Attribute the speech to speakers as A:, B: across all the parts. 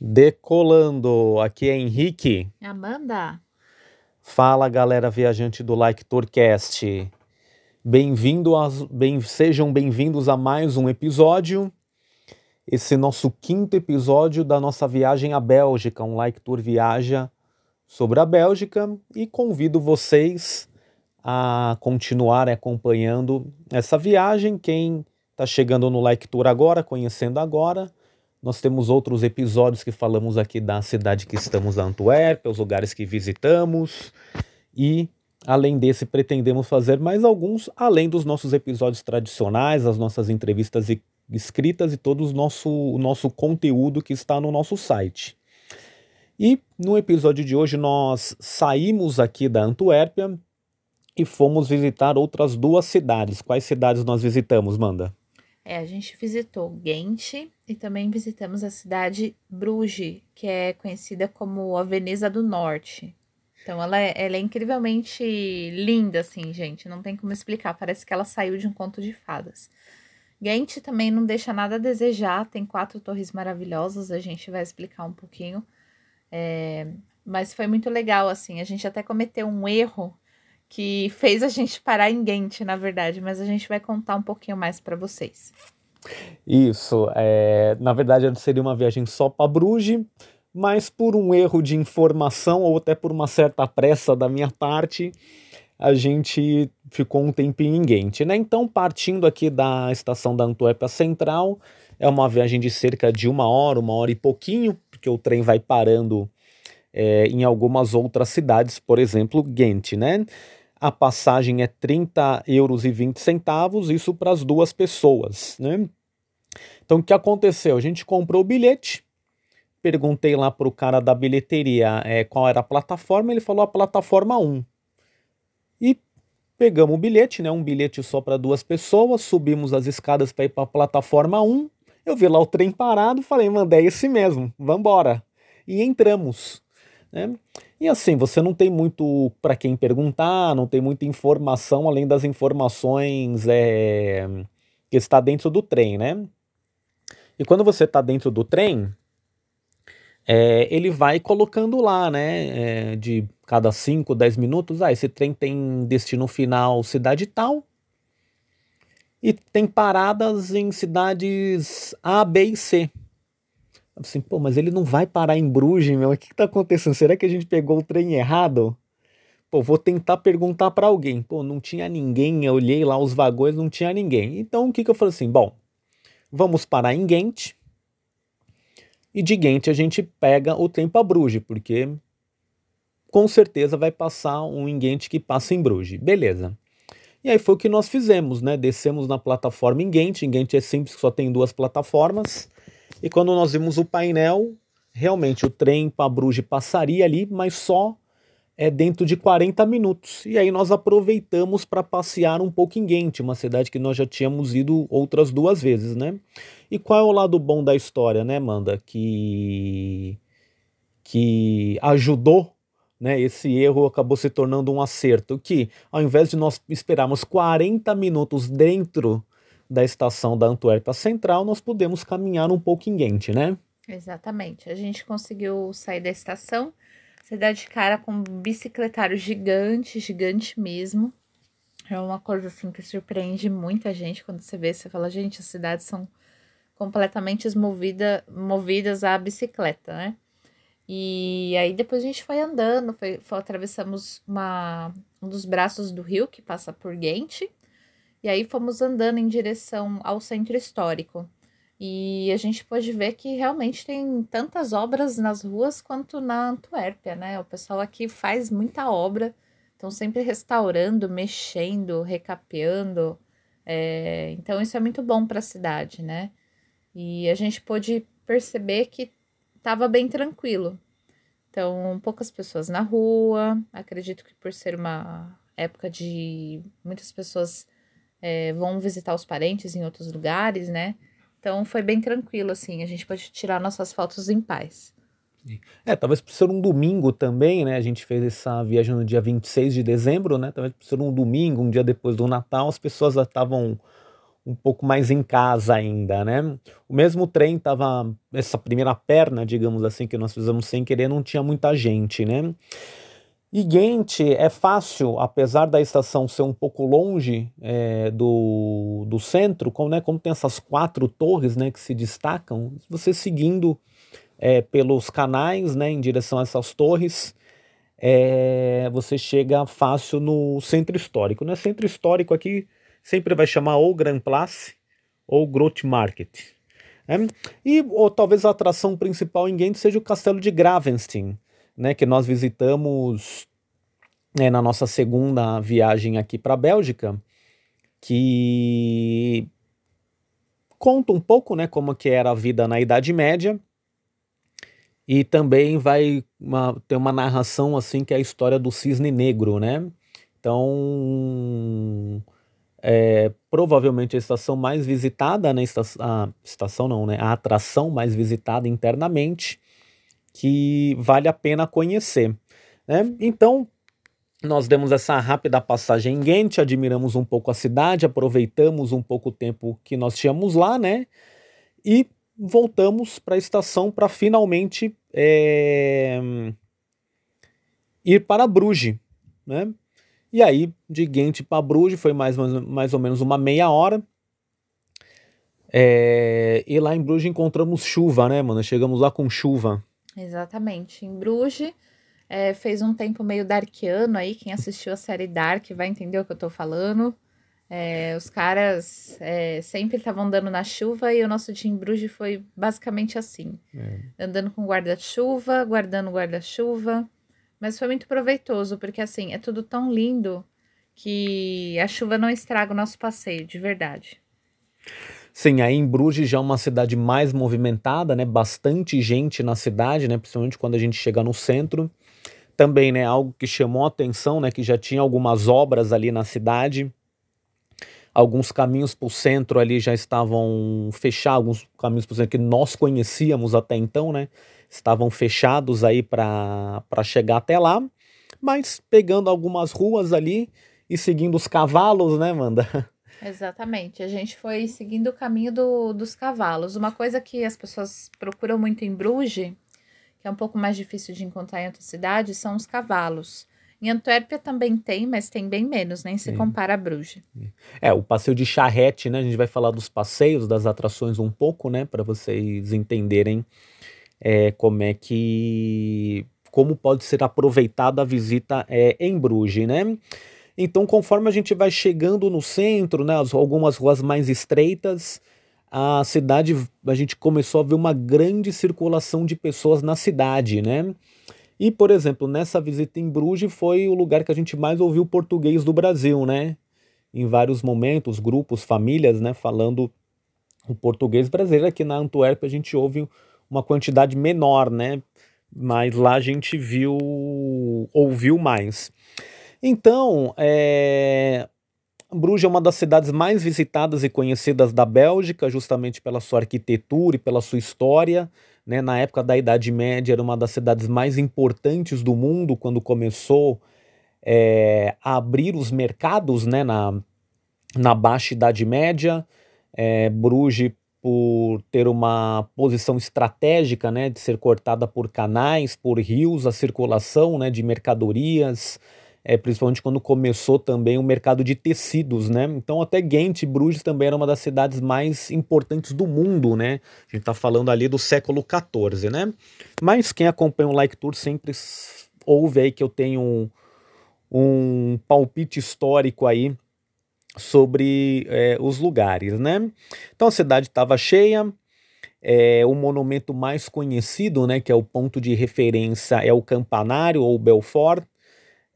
A: Decolando, aqui é Henrique.
B: Amanda.
A: Fala galera viajante do Like Tourcast. Bem-vindo bem, sejam bem-vindos a mais um episódio. Esse nosso quinto episódio da nossa viagem à Bélgica, um Like Tour viaja sobre a Bélgica e convido vocês a continuar acompanhando essa viagem. Quem está chegando no Like Tour agora, conhecendo agora, nós temos outros episódios que falamos aqui da cidade que estamos, da Antuérpia, os lugares que visitamos. E, além desse, pretendemos fazer mais alguns, além dos nossos episódios tradicionais, as nossas entrevistas escritas e todo o nosso, o nosso conteúdo que está no nosso site. E no episódio de hoje nós saímos aqui da Antuérpia e fomos visitar outras duas cidades. Quais cidades nós visitamos, Manda?
B: É, a gente visitou Ghent e também visitamos a cidade Bruges, que é conhecida como a Veneza do Norte. Então ela é, ela é incrivelmente linda, assim, gente. Não tem como explicar. Parece que ela saiu de um conto de fadas. Ghent também não deixa nada a desejar. Tem quatro torres maravilhosas. A gente vai explicar um pouquinho. É, mas foi muito legal, assim. A gente até cometeu um erro que fez a gente parar em Ghent, na verdade, mas a gente vai contar um pouquinho mais para vocês.
A: Isso, é, na verdade seria uma viagem só para Bruges, mas por um erro de informação ou até por uma certa pressa da minha parte, a gente ficou um tempinho em Ghent, né? Então, partindo aqui da estação da Antuérpia Central, é uma viagem de cerca de uma hora, uma hora e pouquinho, porque o trem vai parando é, em algumas outras cidades, por exemplo, Ghent, né? A passagem é 30 euros e 20 centavos, isso para as duas pessoas, né? Então o que aconteceu? A gente comprou o bilhete, perguntei lá para o cara da bilheteria é, qual era a plataforma, ele falou a plataforma 1. E pegamos o bilhete, né? Um bilhete só para duas pessoas, subimos as escadas para ir para a plataforma 1. Eu vi lá o trem parado, falei, mano, é esse mesmo, vambora. E entramos. Né? E assim, você não tem muito para quem perguntar, não tem muita informação além das informações é, que está dentro do trem, né? E quando você está dentro do trem, é, ele vai colocando lá, né? É, de cada 5, 10 minutos, ah, esse trem tem destino final cidade tal. E tem paradas em cidades A, B e C. Assim, pô, mas ele não vai parar em Bruges, meu. O que, que tá acontecendo? Será que a gente pegou o trem errado? Pô, vou tentar perguntar para alguém. Pô, não tinha ninguém. Eu olhei lá os vagões, não tinha ninguém. Então o que, que eu falei assim? Bom, vamos parar em Ghent. E de Ghent a gente pega o trem para Bruges, porque com certeza vai passar um em Ghent que passa em Bruges. Beleza. E aí foi o que nós fizemos, né? Descemos na plataforma em Ghent. Em Ghent é simples, só tem duas plataformas. E quando nós vimos o painel, realmente o trem para Bruges passaria ali, mas só é dentro de 40 minutos. E aí nós aproveitamos para passear um pouco em Ghent, uma cidade que nós já tínhamos ido outras duas vezes, né? E qual é o lado bom da história, né, Manda? Que que ajudou, né? Esse erro acabou se tornando um acerto, que ao invés de nós esperarmos 40 minutos dentro da estação da Antuérpia Central, nós podemos caminhar um pouco em Ghent, né?
B: Exatamente. A gente conseguiu sair da estação, você dá de cara com um bicicletário gigante, gigante mesmo. É uma coisa assim que surpreende muita gente quando você vê, você fala, gente, as cidades são completamente movida, movidas à bicicleta, né? E aí depois a gente foi andando, foi, foi atravessamos uma, um dos braços do rio que passa por Ghent e aí fomos andando em direção ao centro histórico. E a gente pôde ver que realmente tem tantas obras nas ruas quanto na Antuérpia, né? O pessoal aqui faz muita obra, estão sempre restaurando, mexendo, recapeando. É, então isso é muito bom para a cidade, né? E a gente pôde perceber que estava bem tranquilo. Então, poucas pessoas na rua. Acredito que por ser uma época de muitas pessoas é, vão visitar os parentes em outros lugares, né? Então foi bem tranquilo, assim, a gente pode tirar nossas fotos em paz.
A: É, talvez por ser um domingo também, né? A gente fez essa viagem no dia 26 de dezembro, né? Talvez por ser um domingo, um dia depois do Natal, as pessoas já estavam um pouco mais em casa ainda, né? O mesmo trem tava essa primeira perna, digamos assim, que nós fizemos sem querer, não tinha muita gente, né? E Ghent é fácil, apesar da estação ser um pouco longe é, do, do centro, como, né, como tem essas quatro torres né, que se destacam, você seguindo é, pelos canais né, em direção a essas torres, é, você chega fácil no centro histórico. Né? Centro histórico aqui sempre vai chamar ou Grand Place ou Grote Market. Né? E ou, talvez a atração principal em Ghent seja o castelo de Gravenstein, né, que nós visitamos né, na nossa segunda viagem aqui para a Bélgica, que conta um pouco né, como que era a vida na Idade Média e também vai uma, ter uma narração assim que é a história do cisne negro, né? Então é, provavelmente a estação mais visitada, né, estação, a estação não, né, a atração mais visitada internamente, que vale a pena conhecer. Né? Então, nós demos essa rápida passagem em Ghent, admiramos um pouco a cidade, aproveitamos um pouco o tempo que nós tínhamos lá, né? E voltamos para a estação para finalmente é, ir para Bruges, né? E aí, de Ghent para Bruges foi mais, mais ou menos uma meia hora. É, e lá em Bruges encontramos chuva, né, mano? Chegamos lá com chuva.
B: Exatamente. Em Bruges é, fez um tempo meio darkiano aí. Quem assistiu a série Dark vai entender o que eu tô falando. É, os caras é, sempre estavam andando na chuva e o nosso dia em Bruges foi basicamente assim: é. andando com guarda-chuva, guardando guarda-chuva. Mas foi muito proveitoso, porque assim, é tudo tão lindo que a chuva não estraga o nosso passeio, de verdade.
A: Sim, aí em Bruges já é uma cidade mais movimentada, né? Bastante gente na cidade, né? Principalmente quando a gente chega no centro. Também, né? Algo que chamou a atenção, né? Que já tinha algumas obras ali na cidade. Alguns caminhos para o centro ali já estavam fechados, alguns caminhos para o centro que nós conhecíamos até então, né? estavam fechados aí para chegar até lá, mas pegando algumas ruas ali e seguindo os cavalos, né, Manda?
B: Exatamente, a gente foi seguindo o caminho do, dos cavalos. Uma coisa que as pessoas procuram muito em Bruges, que é um pouco mais difícil de encontrar em outras cidades, são os cavalos. Em Antuérpia também tem, mas tem bem menos, nem se compara a Bruges.
A: É, o passeio de charrete, né? A gente vai falar dos passeios, das atrações um pouco, né? Para vocês entenderem é, como é que como pode ser aproveitada a visita é, em Bruges, né? Então, conforme a gente vai chegando no centro, né, algumas ruas mais estreitas, a cidade, a gente começou a ver uma grande circulação de pessoas na cidade, né? E, por exemplo, nessa visita em Bruges foi o lugar que a gente mais ouviu português do Brasil, né? Em vários momentos, grupos, famílias, né, falando o português brasileiro. Aqui na Antuérpia a gente ouve uma quantidade menor, né? Mas lá a gente viu, ouviu mais. Então, é, Bruges é uma das cidades mais visitadas e conhecidas da Bélgica, justamente pela sua arquitetura e pela sua história. Né? Na época da Idade Média, era uma das cidades mais importantes do mundo quando começou é, a abrir os mercados né? na, na Baixa Idade Média. É, Bruges por ter uma posição estratégica, né, de ser cortada por canais, por rios, a circulação, né, de mercadorias, é, principalmente quando começou também o mercado de tecidos, né? Então até Ghent, Bruges também era uma das cidades mais importantes do mundo, né? A gente está falando ali do século XIV, né? Mas quem acompanha o Like Tour sempre ouve aí que eu tenho um, um palpite histórico aí sobre é, os lugares, né? Então a cidade estava cheia. É, o monumento mais conhecido, né, que é o ponto de referência, é o Campanário ou Belfort.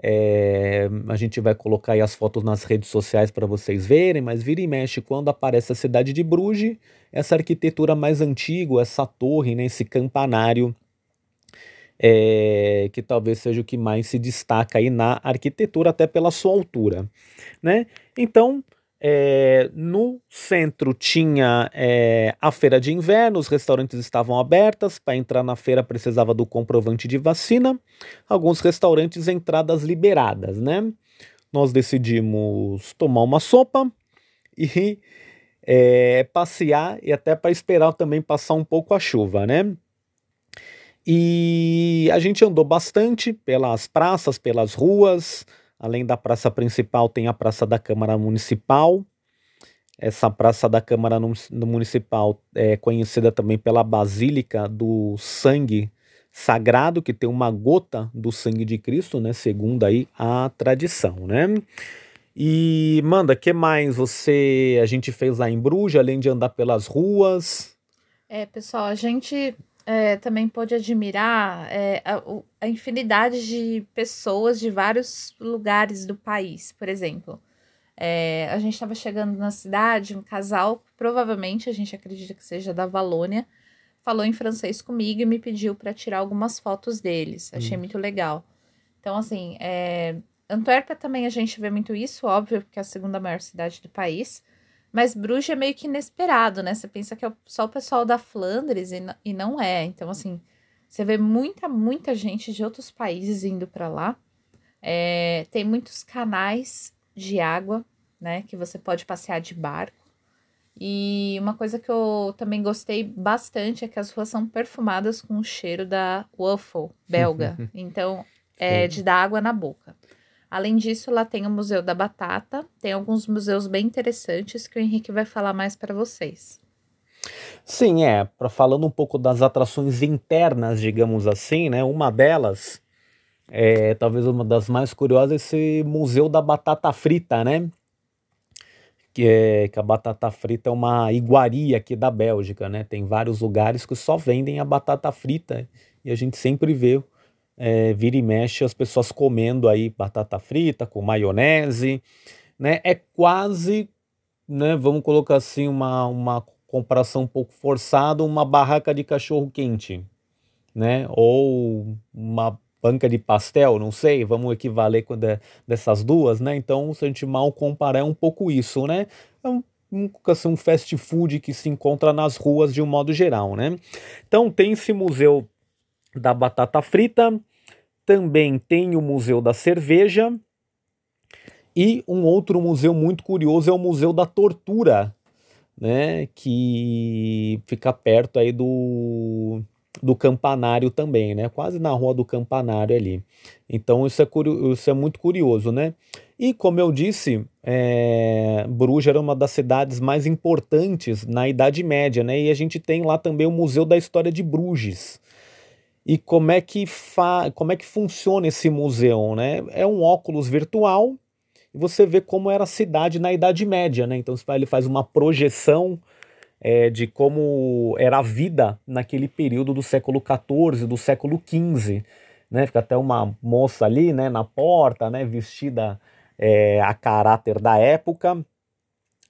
A: É, a gente vai colocar aí as fotos nas redes sociais para vocês verem, mas vira e mexe quando aparece a cidade de Bruges, essa arquitetura mais antiga, essa torre, né, esse campanário, é, que talvez seja o que mais se destaca aí na arquitetura, até pela sua altura né? Então, é, no centro tinha é, a feira de inverno, os restaurantes estavam abertos, para entrar na feira precisava do comprovante de vacina, alguns restaurantes entradas liberadas, né? Nós decidimos tomar uma sopa e é, passear e até para esperar também passar um pouco a chuva, né? E a gente andou bastante pelas praças, pelas ruas. Além da praça principal, tem a Praça da Câmara Municipal. Essa Praça da Câmara Municipal é conhecida também pela Basílica do Sangue Sagrado, que tem uma gota do sangue de Cristo, né? Segundo aí a tradição, né? E manda, que mais você a gente fez lá em Bruges, além de andar pelas ruas?
B: É, pessoal, a gente é, também pôde admirar é, a, a, infinidade de pessoas de vários lugares do país. Por exemplo, é, a gente estava chegando na cidade, um casal, provavelmente a gente acredita que seja da Valônia, falou em francês comigo e me pediu para tirar algumas fotos deles. Achei hum. muito legal. Então, assim, é, Antuérpia também a gente vê muito isso, óbvio, porque é a segunda maior cidade do país. Mas Bruges é meio que inesperado, né? Você pensa que é só o pessoal da Flandres e, e não é. Então, assim, você vê muita, muita gente de outros países indo para lá. É, tem muitos canais de água, né? Que você pode passear de barco. E uma coisa que eu também gostei bastante é que as ruas são perfumadas com o cheiro da waffle belga. Então, é de dar água na boca. Além disso, lá tem o Museu da Batata, tem alguns museus bem interessantes que o Henrique vai falar mais para vocês.
A: Sim, é, para falando um pouco das atrações internas, digamos assim, né? Uma delas, é, talvez uma das mais curiosas, esse Museu da Batata Frita, né? Que, é, que a batata frita é uma iguaria aqui da Bélgica, né? Tem vários lugares que só vendem a batata frita e a gente sempre vê é, vira e mexe as pessoas comendo aí batata frita com maionese, né? É quase, né? Vamos colocar assim uma, uma comparação um pouco forçada, uma barraca de cachorro quente, né? Ou uma banca de pastel, não sei, vamos equivaler com de, dessas duas, né? Então, se a gente mal comparar, é um pouco isso, né? É um, um, assim, um fast food que se encontra nas ruas de um modo geral, né? Então, tem esse museu da batata frita, também tem o Museu da Cerveja e um outro museu muito curioso é o Museu da Tortura, né, que fica perto aí do, do campanário também, né, quase na rua do campanário ali. Então isso é, isso é muito curioso, né. E como eu disse, é, Bruges era uma das cidades mais importantes na Idade Média, né, e a gente tem lá também o Museu da História de Bruges, e como é que fa como é que funciona esse museu, né? É um óculos virtual e você vê como era a cidade na Idade Média, né? Então ele faz uma projeção é, de como era a vida naquele período do século XIV, do século XV, né? Fica até uma moça ali, né, na porta, né, vestida é, a caráter da época.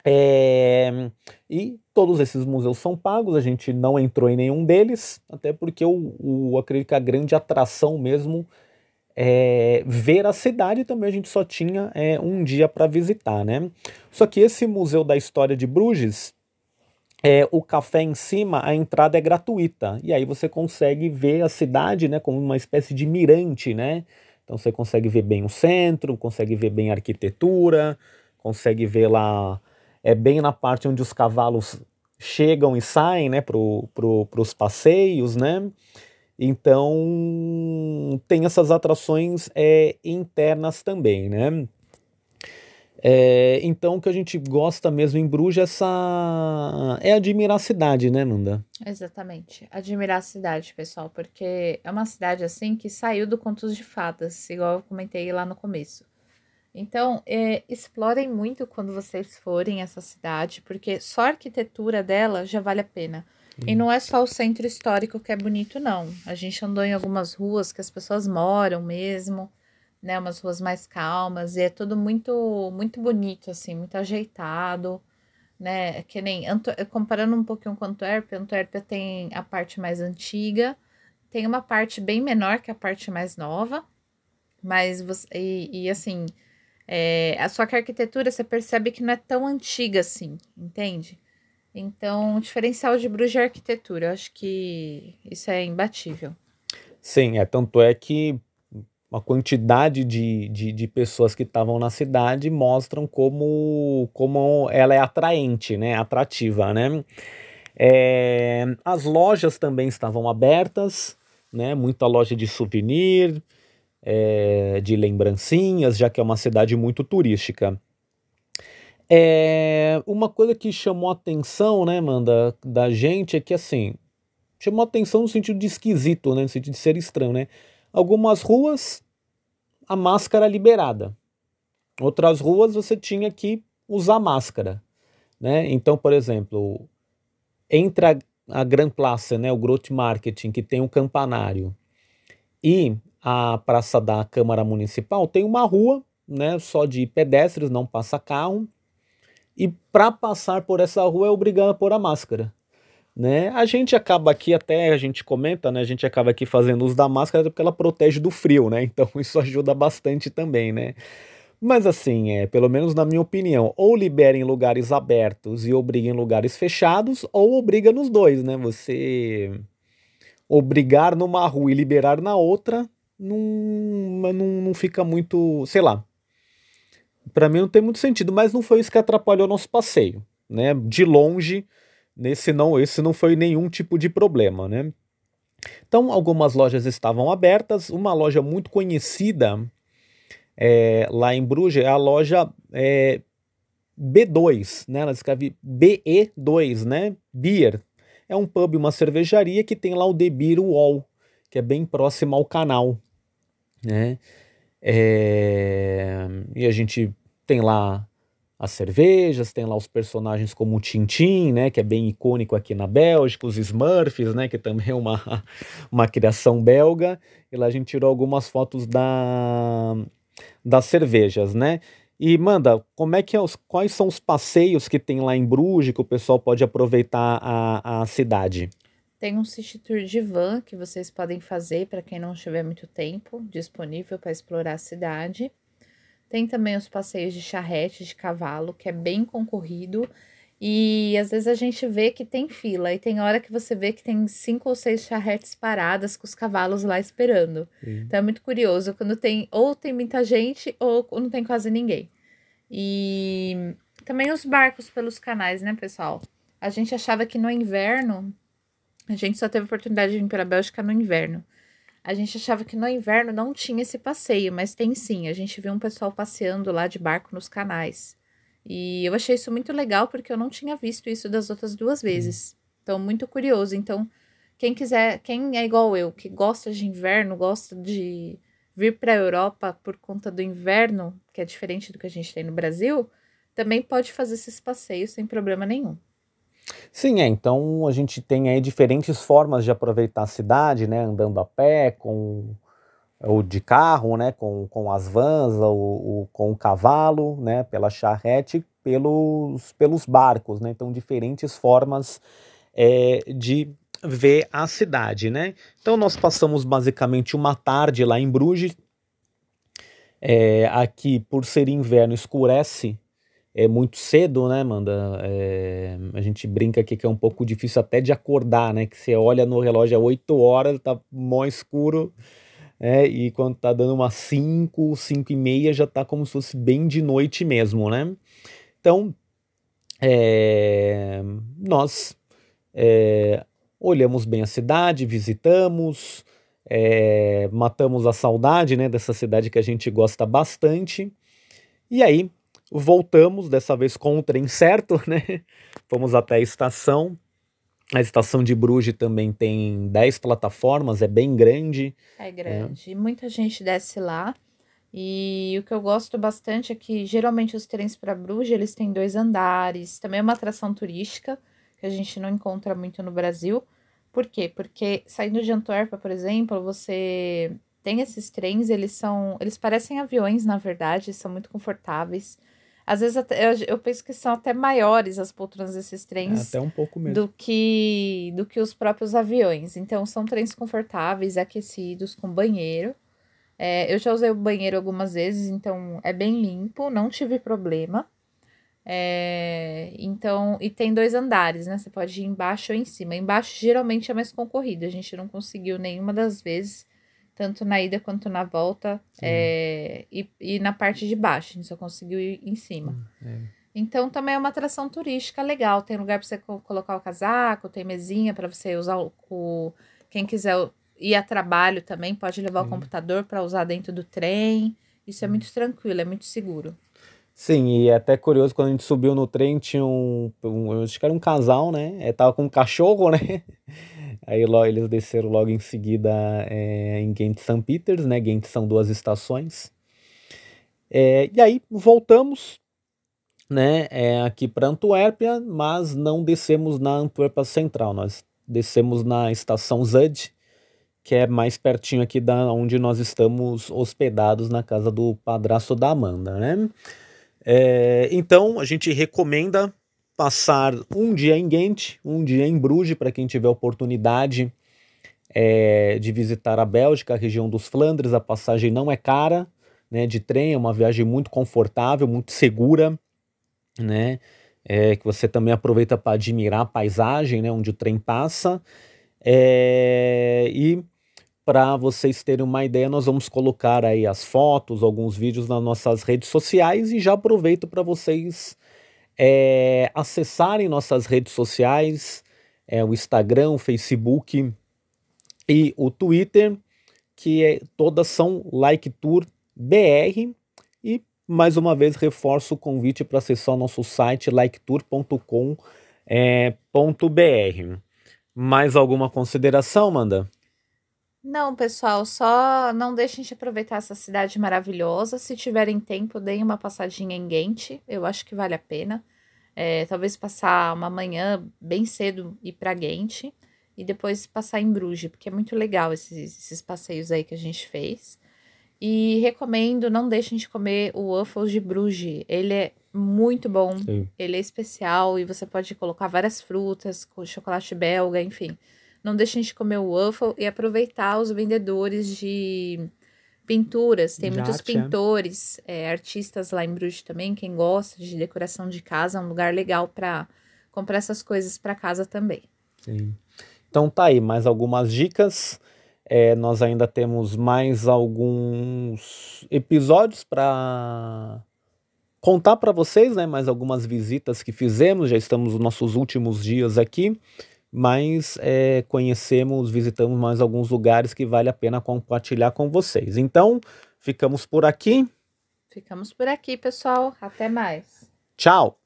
A: É, e todos esses museus são pagos, a gente não entrou em nenhum deles, até porque eu, eu acredito que a grande atração mesmo é ver a cidade também a gente só tinha é, um dia para visitar, né? Só que esse museu da história de Bruges, é, o café em cima, a entrada é gratuita e aí você consegue ver a cidade, né, como uma espécie de mirante, né? Então você consegue ver bem o centro, consegue ver bem a arquitetura, consegue ver lá é bem na parte onde os cavalos chegam e saem, né, pro, pro, os passeios, né? Então tem essas atrações é, internas também, né? É, então o que a gente gosta mesmo em Bruges é, essa... é admirar a cidade, né, Nanda?
B: Exatamente, admirar a cidade, pessoal, porque é uma cidade assim que saiu do Contos de Fadas, igual eu comentei lá no começo. Então, é, explorem muito quando vocês forem essa cidade, porque só a arquitetura dela já vale a pena. Uhum. E não é só o centro histórico que é bonito, não. A gente andou em algumas ruas que as pessoas moram mesmo, né? Umas ruas mais calmas, e é tudo muito, muito bonito, assim, muito ajeitado, né? Que nem, comparando um pouquinho com Antuérpia, Antuérpia tem a parte mais antiga, tem uma parte bem menor que a parte mais nova, mas você, e, e assim é, a sua arquitetura você percebe que não é tão antiga assim, entende? Então, o diferencial de Bruges é a arquitetura. Eu acho que isso é imbatível.
A: Sim, é tanto é que uma quantidade de, de, de pessoas que estavam na cidade mostram como, como ela é atraente, né? Atrativa, né? É, as lojas também estavam abertas, né? Muita loja de souvenir, é, de lembrancinhas, já que é uma cidade muito turística. É, uma coisa que chamou atenção, né, Manda, da gente é que assim, chamou atenção no sentido de esquisito, né, no sentido de ser estranho, né? Algumas ruas, a máscara liberada. Outras ruas você tinha que usar máscara, né? Então, por exemplo, entre a, Grand Place, né, o Growth Marketing, que tem um campanário, e a Praça da Câmara Municipal, tem uma rua, né, só de pedestres, não passa carro, e para passar por essa rua é obrigado a pôr a máscara. Né? A gente acaba aqui, até a gente comenta, né? A gente acaba aqui fazendo uso da máscara porque ela protege do frio, né? Então isso ajuda bastante também, né? Mas assim, é, pelo menos na minha opinião, ou libera em lugares abertos e obriga em lugares fechados, ou obriga nos dois, né? Você obrigar numa rua e liberar na outra não, não, não fica muito, sei lá, para mim não tem muito sentido, mas não foi isso que atrapalhou nosso passeio, né? De longe, nesse não, esse não foi nenhum tipo de problema, né? Então, algumas lojas estavam abertas, uma loja muito conhecida é, lá em Bruges é a loja é, B2, né? Ela escreve BE2, né? Beer. É um pub, uma cervejaria que tem lá o The Beer Wall, que é bem próximo ao canal, né? É... E a gente tem lá as cervejas, tem lá os personagens como o Tintin, né, que é bem icônico aqui na Bélgica, os Smurfs, né, que também é uma, uma criação belga, e lá a gente tirou algumas fotos da, das cervejas, né. E manda, como é que é os, quais são os passeios que tem lá em Bruges que o pessoal pode aproveitar a, a cidade?
B: Tem um city tour de van que vocês podem fazer para quem não tiver muito tempo disponível para explorar a cidade. Tem também os passeios de charrete de cavalo, que é bem concorrido. E às vezes a gente vê que tem fila, e tem hora que você vê que tem cinco ou seis charretes paradas com os cavalos lá esperando. Sim. Então é muito curioso quando tem ou tem muita gente ou não tem quase ninguém. E também os barcos pelos canais, né, pessoal? A gente achava que no inverno a gente só teve oportunidade de vir para a Bélgica no inverno. A gente achava que no inverno não tinha esse passeio, mas tem sim. A gente viu um pessoal passeando lá de barco nos canais. E eu achei isso muito legal porque eu não tinha visto isso das outras duas vezes. Então, muito curioso. Então, quem quiser, quem é igual eu, que gosta de inverno, gosta de vir para a Europa por conta do inverno, que é diferente do que a gente tem no Brasil, também pode fazer esses passeios sem problema nenhum.
A: Sim, é. Então a gente tem aí diferentes formas de aproveitar a cidade, né? Andando a pé, com ou de carro, né? Com, com as vans, ou, ou com o cavalo, né? Pela charrete, pelos, pelos barcos, né? Então diferentes formas é, de ver a cidade, né? Então nós passamos basicamente uma tarde lá em Bruges. É, aqui, por ser inverno, escurece é muito cedo, né, Manda? É, a gente brinca aqui que é um pouco difícil até de acordar, né? Que você olha no relógio é 8 horas, tá mó escuro, é, e quando tá dando umas 5, 5 e meia já tá como se fosse bem de noite mesmo, né? Então, é, nós é, olhamos bem a cidade, visitamos, é, matamos a saudade, né, dessa cidade que a gente gosta bastante, e aí Voltamos, dessa vez com o trem certo, né? Fomos até a estação. A estação de Bruges também tem 10 plataformas, é bem grande.
B: É grande. É. Muita gente desce lá. E o que eu gosto bastante é que geralmente os trens para Bruges eles têm dois andares. Também é uma atração turística que a gente não encontra muito no Brasil. Por quê? Porque saindo de Antuérpia, por exemplo, você tem esses trens, eles são, eles parecem aviões, na verdade, são muito confortáveis. Às vezes até, eu, eu, penso que são até maiores as poltronas desses trens.
A: É, até um pouco mesmo.
B: Do que, do que os próprios aviões. Então, são trens confortáveis, aquecidos, com banheiro. É, eu já usei o banheiro algumas vezes, então é bem limpo, não tive problema. É, então, e tem dois andares, né? Você pode ir embaixo ou em cima. Embaixo geralmente é mais concorrido. A gente não conseguiu nenhuma das vezes tanto na ida quanto na volta, é, e, e na parte de baixo, a gente só conseguiu ir em cima.
A: É.
B: Então também é uma atração turística legal. Tem lugar para você co- colocar o casaco, tem mesinha para você usar o, o- Quem quiser ir a trabalho também pode levar o computador para usar dentro do trem. Isso é muito tranquilo, é muito seguro.
A: Sim, e é até curioso, quando a gente subiu no trem, tinha um, um- eu acho que era um casal, né? É, tava com um cachorro, né? Aí lo- eles desceram logo em seguida é, em Ghent St. Peters, né? Ghent são duas estações. É, e aí voltamos, né? É, aqui para Antuérpia, mas não descemos na Antuérpia Central, nós descemos na estação Zud, que é mais pertinho aqui da onde nós estamos hospedados na casa do padrasto da Amanda, né? É, então, a gente recomenda passar um dia em Ghent, um dia em Bruges, para quem tiver oportunidade é, de visitar a Bélgica, a região dos Flandres. A passagem não é cara, né, de trem, é uma viagem muito confortável, muito segura, né, é, que você também aproveita para admirar a paisagem, né, onde o trem passa. É, e para vocês terem uma ideia, nós vamos colocar aí as fotos, alguns vídeos nas nossas redes sociais e já aproveito para vocês é, acessarem nossas redes sociais, é, o Instagram, o Facebook e o Twitter, que é, todas são Like Tour BR. E mais uma vez reforço o convite para acessar o nosso site liketour.com.br. É. Mais alguma consideração, Manda?
B: Não, pessoal, só não deixem de aproveitar essa cidade maravilhosa. Se tiverem tempo, deem uma passadinha em Ghent. Eu acho que vale a pena. É, talvez passar uma manhã bem cedo e ir para Ghent e depois passar em Bruges, porque é muito legal esses, esses passeios aí que a gente fez. E recomendo, não deixem de comer o Waffles de Bruges. Ele é muito bom,
A: Sim.
B: ele é especial e você pode colocar várias frutas, com chocolate belga, enfim. Não deixem de comer o waffle e aproveitar os vendedores de pinturas. Tem
A: De
B: muitos
A: arte, é.
B: pintores, é, artistas lá em Bruges também. Quem gosta de decoração de casa, é um lugar legal para comprar essas coisas para casa também.
A: Sim. Então tá aí, mais algumas dicas. É, nós ainda temos mais alguns episódios para contar para vocês, né? Mais algumas visitas que fizemos. Já estamos nos nossos últimos dias aqui, mas é, conhecemos, visitamos mais alguns lugares que vale a pena compartilhar com vocês. Então, ficamos por aqui.
B: Ficamos por aqui, pessoal. Até mais.
A: Tchau!